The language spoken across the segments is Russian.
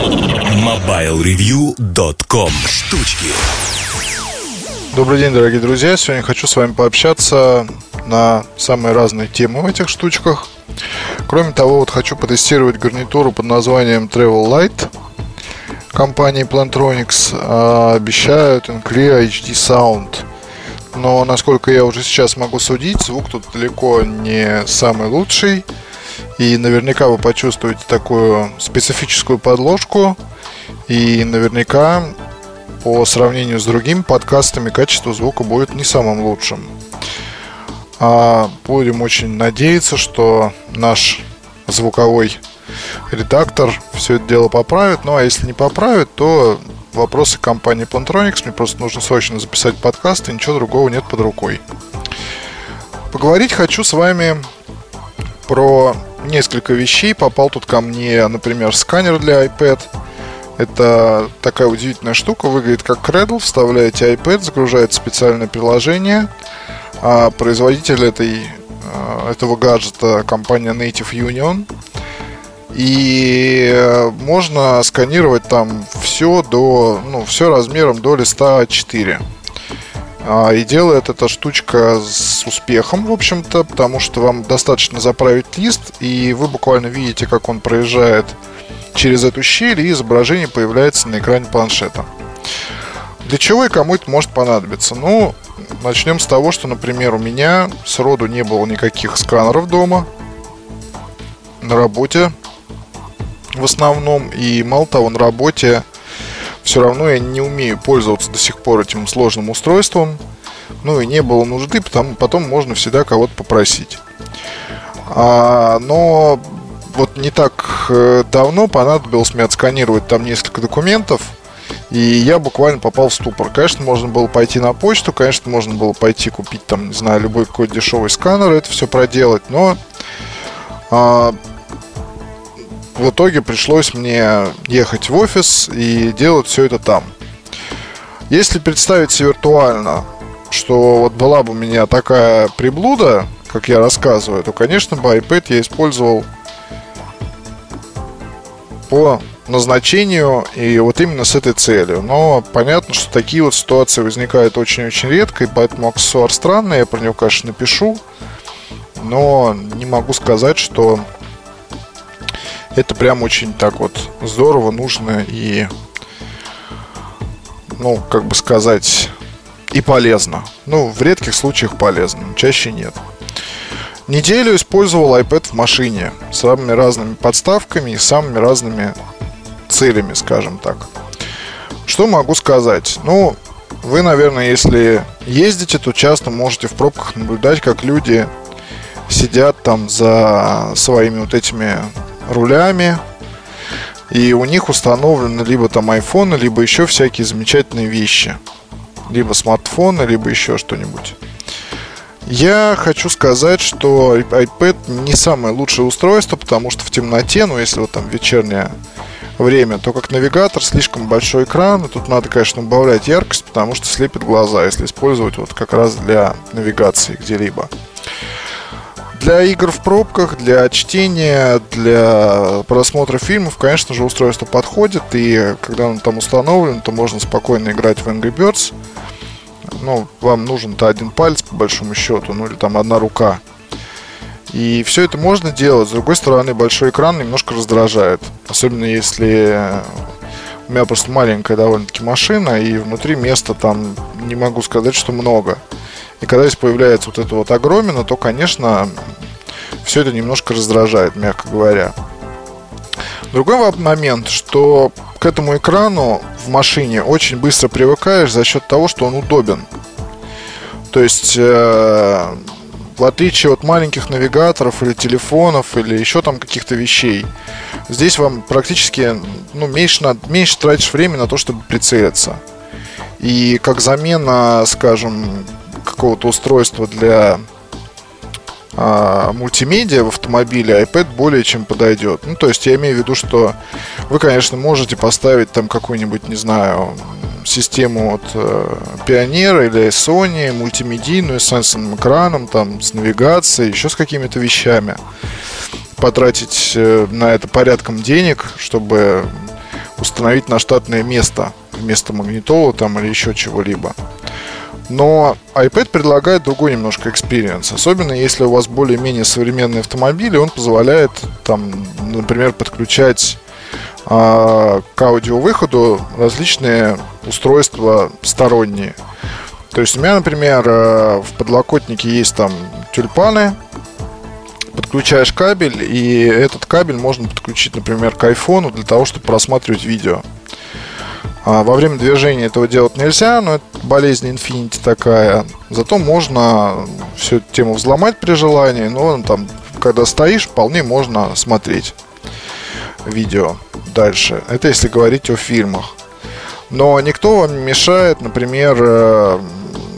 MobileReview.com Штучки Добрый день, дорогие друзья. Сегодня хочу с вами пообщаться на самые разные темы в этих штучках. Кроме того, вот хочу потестировать гарнитуру под названием Travel Light компании Plantronics. А, обещают Clear HD Sound. Но, насколько я уже сейчас могу судить, звук тут далеко не самый лучший. И наверняка вы почувствуете такую специфическую подложку. И наверняка по сравнению с другими подкастами качество звука будет не самым лучшим. А будем очень надеяться, что наш звуковой редактор все это дело поправит. Ну а если не поправит, то вопросы компании Plantronics. Мне просто нужно срочно записать подкаст, и ничего другого нет под рукой. Поговорить хочу с вами про несколько вещей. Попал тут ко мне, например, сканер для iPad. Это такая удивительная штука, выглядит как Cradle. Вставляете iPad, загружает специальное приложение. А производитель этой, а, этого гаджета компания Native Union. И э, можно сканировать там все до, ну, все размером до листа 4. А, и делает эта штучка с успехом, в общем-то, потому что вам достаточно заправить лист, и вы буквально видите, как он проезжает через эту щель, и изображение появляется на экране планшета. Для чего и кому это может понадобиться? Ну, начнем с того, что, например, у меня сроду не было никаких сканеров дома на работе в основном. И мало того, на работе все равно я не умею пользоваться до сих пор этим сложным устройством. Ну и не было нужды, потому потом можно всегда кого-то попросить. А, но вот не так э, давно понадобилось мне отсканировать там несколько документов, и я буквально попал в ступор. Конечно, можно было пойти на почту, конечно, можно было пойти купить там, не знаю, любой какой-то дешевый сканер, это все проделать, но а, в итоге пришлось мне ехать в офис и делать все это там. Если представить себе виртуально, что вот была бы у меня такая приблуда, как я рассказываю, то, конечно, бы iPad я использовал по назначению и вот именно с этой целью. Но понятно, что такие вот ситуации возникают очень-очень редко, и поэтому аксессуар странный, я про него, конечно, напишу, но не могу сказать, что это прям очень так вот здорово, нужно и, ну, как бы сказать, и полезно. Ну, в редких случаях полезно, чаще нет. Неделю использовал iPad в машине с самыми разными подставками и самыми разными целями, скажем так. Что могу сказать? Ну, вы, наверное, если ездите, то часто можете в пробках наблюдать, как люди сидят там за своими вот этими рулями. И у них установлены либо там айфоны, либо еще всякие замечательные вещи. Либо смартфоны, либо еще что-нибудь. Я хочу сказать, что iPad не самое лучшее устройство, потому что в темноте, ну если вот там вечернее время, то как навигатор слишком большой экран, и тут надо, конечно, убавлять яркость, потому что слепит глаза, если использовать вот как раз для навигации где-либо. Для игр в пробках, для чтения, для просмотра фильмов, конечно же, устройство подходит. И когда он там установлен, то можно спокойно играть в Angry Birds. Ну, вам нужен-то один палец, по большому счету, ну или там одна рука. И все это можно делать. С другой стороны, большой экран немножко раздражает. Особенно если у меня просто маленькая довольно-таки машина, и внутри места там не могу сказать, что много. И когда здесь появляется вот эта вот огромина, то, конечно, все это немножко раздражает, мягко говоря. Другой момент, что к этому экрану в машине очень быстро привыкаешь за счет того, что он удобен. То есть, э, в отличие от маленьких навигаторов или телефонов или еще там каких-то вещей, здесь вам практически ну, меньше, меньше тратишь время на то, чтобы прицелиться. И как замена, скажем, какого-то устройства для а, мультимедиа в автомобиле iPad более чем подойдет. Ну, то есть я имею в виду, что вы, конечно, можете поставить там какую-нибудь, не знаю, систему от э, Pioneer или Sony, мультимедийную, с сенсорным экраном, там, с навигацией, еще с какими-то вещами. Потратить э, на это порядком денег, чтобы установить на штатное место вместо магнитола там или еще чего-либо. Но iPad предлагает другой немножко experience. Особенно если у вас более-менее современный автомобиль, и он позволяет, там, например, подключать а, к аудиовыходу различные устройства сторонние. То есть у меня, например, э, в подлокотнике есть там тюльпаны, подключаешь кабель, и этот кабель можно подключить, например, к айфону для того, чтобы просматривать видео. А во время движения этого делать нельзя, но это болезнь Infinity такая. Зато можно всю эту тему взломать при желании, но там, когда стоишь, вполне можно смотреть видео дальше. Это если говорить о фильмах. Но никто вам не мешает, например, э,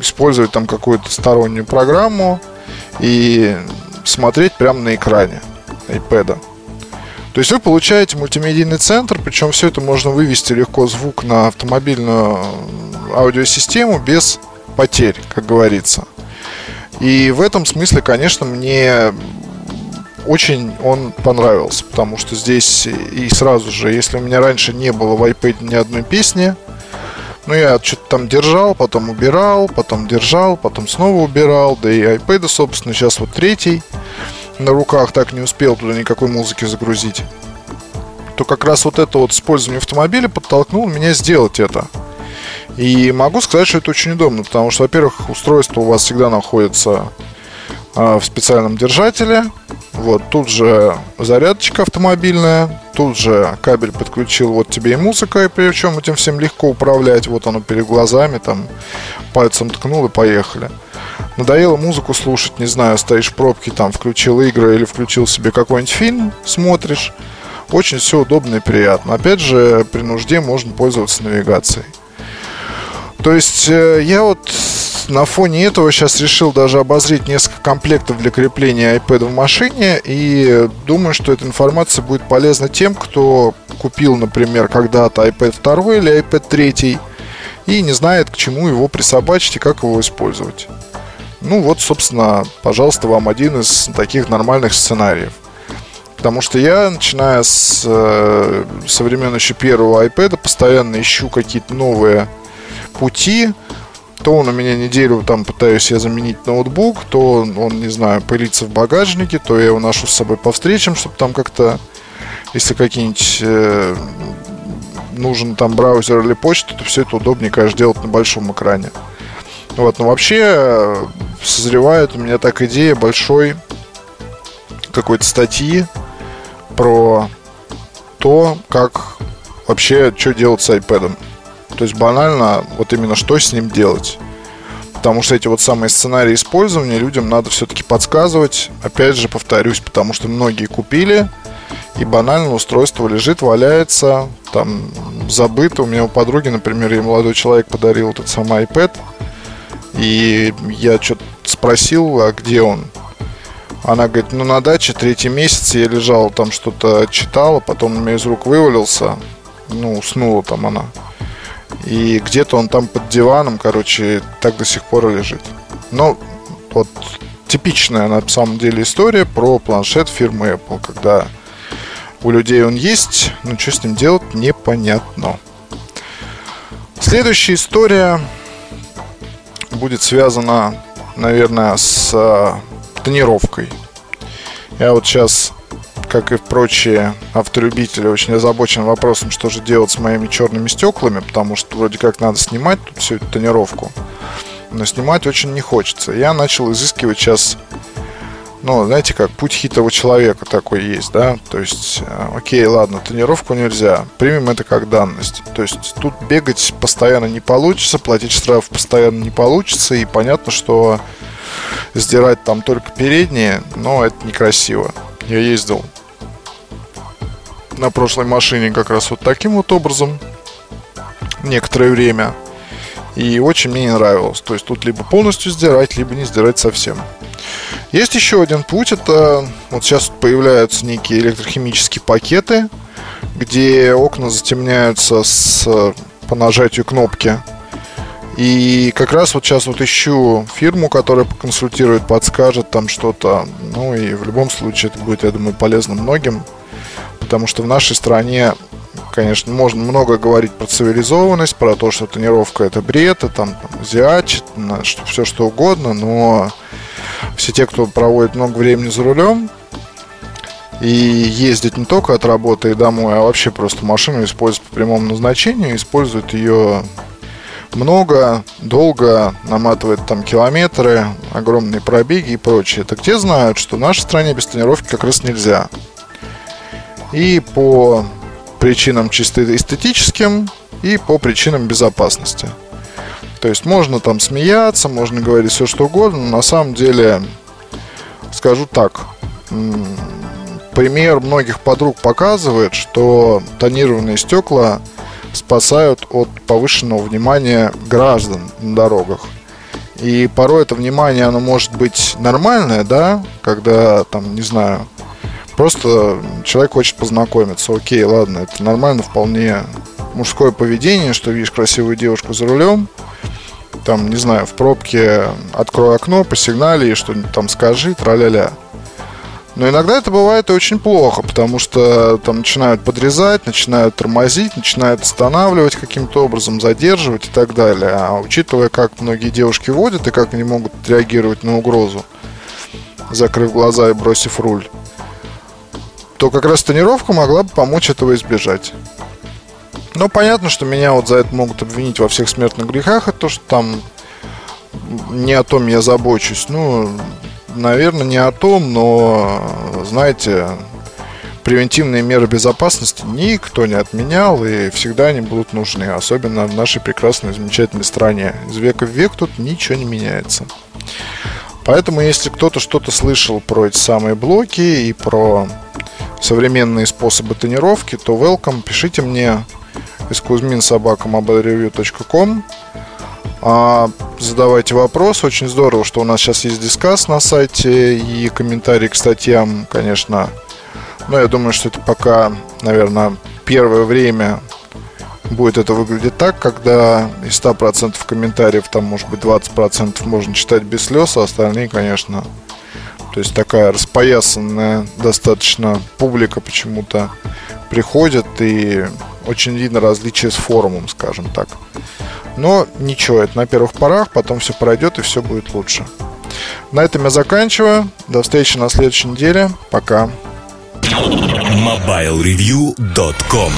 использовать там какую-то стороннюю программу и смотреть прямо на экране iPad. То есть вы получаете мультимедийный центр, причем все это можно вывести легко звук на автомобильную аудиосистему без потерь, как говорится. И в этом смысле, конечно, мне очень он понравился, потому что здесь и сразу же, если у меня раньше не было в iPad ни одной песни, ну, я что-то там держал, потом убирал, потом держал, потом снова убирал, да и iPad, собственно, сейчас вот третий на руках, так не успел туда никакой музыки загрузить, то как раз вот это вот использование автомобиля подтолкнуло меня сделать это. И могу сказать, что это очень удобно, потому что, во-первых, устройство у вас всегда находится а, в специальном держателе. Вот, тут же зарядочка автомобильная, тут же кабель подключил, вот тебе и музыка, и причем этим всем легко управлять, вот оно перед глазами, там пальцем ткнул и поехали. Надоело музыку слушать, не знаю, стоишь в пробке, там включил игры или включил себе какой-нибудь фильм, смотришь. Очень все удобно и приятно. Опять же, при нужде можно пользоваться навигацией. То есть э, я вот на фоне этого сейчас решил даже обозреть несколько комплектов для крепления iPad в машине и думаю, что эта информация будет полезна тем, кто купил, например, когда-то iPad 2 или iPad 3 и не знает, к чему его присобачить и как его использовать. Ну вот, собственно, пожалуйста, вам один из таких нормальных сценариев. Потому что я, начиная с, э, со времен еще первого iPad, постоянно ищу какие-то новые пути, то он у меня неделю там пытаюсь я заменить ноутбук, то он, не знаю, пылится в багажнике, то я его ношу с собой по встречам, чтобы там как-то, если какие-нибудь э, нужен там браузер или почта, то все это удобнее, конечно, делать на большом экране. Вот, но вообще созревает у меня так идея большой какой-то статьи про то, как вообще, что делать с iPad. То есть банально, вот именно что с ним делать. Потому что эти вот самые сценарии использования людям надо все-таки подсказывать. Опять же, повторюсь, потому что многие купили, и банально устройство лежит, валяется, там забыто. У меня у подруги, например, ей молодой человек подарил этот самый iPad. И я что-то спросил, а где он? Она говорит, ну на даче третий месяц я лежал, там что-то читала, потом у меня из рук вывалился, ну уснула там она. И где-то он там под диваном, короче, так до сих пор лежит. Но вот типичная на самом деле история про планшет фирмы Apple, когда у людей он есть, но что с ним делать непонятно. Следующая история будет связана, наверное, с э, тонировкой. Я вот сейчас как и прочие автолюбители, очень озабочен вопросом, что же делать с моими черными стеклами, потому что вроде как надо снимать тут всю эту тонировку, но снимать очень не хочется. Я начал изыскивать сейчас, ну, знаете как, путь хитрого человека такой есть, да, то есть, э, окей, ладно, тонировку нельзя, примем это как данность. То есть тут бегать постоянно не получится, платить штраф постоянно не получится, и понятно, что сдирать там только передние, но это некрасиво. Я ездил на прошлой машине как раз вот таким вот образом некоторое время. И очень мне не нравилось. То есть тут либо полностью сдирать, либо не сдирать совсем. Есть еще один путь. Это вот сейчас появляются некие электрохимические пакеты, где окна затемняются с, по нажатию кнопки. И как раз вот сейчас вот ищу фирму, которая поконсультирует, подскажет там что-то. Ну и в любом случае это будет, я думаю, полезно многим потому что в нашей стране конечно, можно много говорить про цивилизованность, про то, что тонировка это бред, это там, там азиат, что, все что угодно, но все те, кто проводит много времени за рулем, и ездит не только от работы и домой, а вообще просто машину используют по прямому назначению, используют ее много, долго, наматывает там километры, огромные пробеги и прочее. Так те знают, что в нашей стране без тренировки как раз нельзя. И по причинам чисто эстетическим, и по причинам безопасности. То есть можно там смеяться, можно говорить все что угодно, но на самом деле, скажу так, пример многих подруг показывает, что тонированные стекла спасают от повышенного внимания граждан на дорогах. И порой это внимание, оно может быть нормальное, да, когда, там, не знаю, просто человек хочет познакомиться. Окей, ладно, это нормально, вполне мужское поведение, что видишь красивую девушку за рулем, там, не знаю, в пробке открой окно, посигнали и что-нибудь там скажи, траля-ля. Но иногда это бывает очень плохо, потому что там начинают подрезать, начинают тормозить, начинают останавливать каким-то образом, задерживать и так далее. А учитывая, как многие девушки водят и как они могут реагировать на угрозу, закрыв глаза и бросив руль, то как раз тренировка могла бы помочь этого избежать. Но понятно, что меня вот за это могут обвинить во всех смертных грехах, это то, что там не о том я забочусь. Ну, наверное, не о том, но, знаете, превентивные меры безопасности никто не отменял и всегда они будут нужны, особенно в нашей прекрасной, замечательной стране. Из века в век тут ничего не меняется. Поэтому, если кто-то что-то слышал про эти самые блоки и про современные способы тренировки, то welcome, пишите мне из kuzminsobaka.mobilereview.com а, задавайте вопрос. Очень здорово, что у нас сейчас есть дискас на сайте и комментарии к статьям, конечно. Но я думаю, что это пока, наверное, первое время будет это выглядеть так, когда из 100% комментариев, там, может быть, 20% можно читать без слез, а остальные, конечно, то есть такая распоясанная достаточно публика почему-то приходит и очень видно различие с форумом, скажем так. Но ничего, это на первых порах, потом все пройдет и все будет лучше. На этом я заканчиваю. До встречи на следующей неделе. Пока. MobileReview.com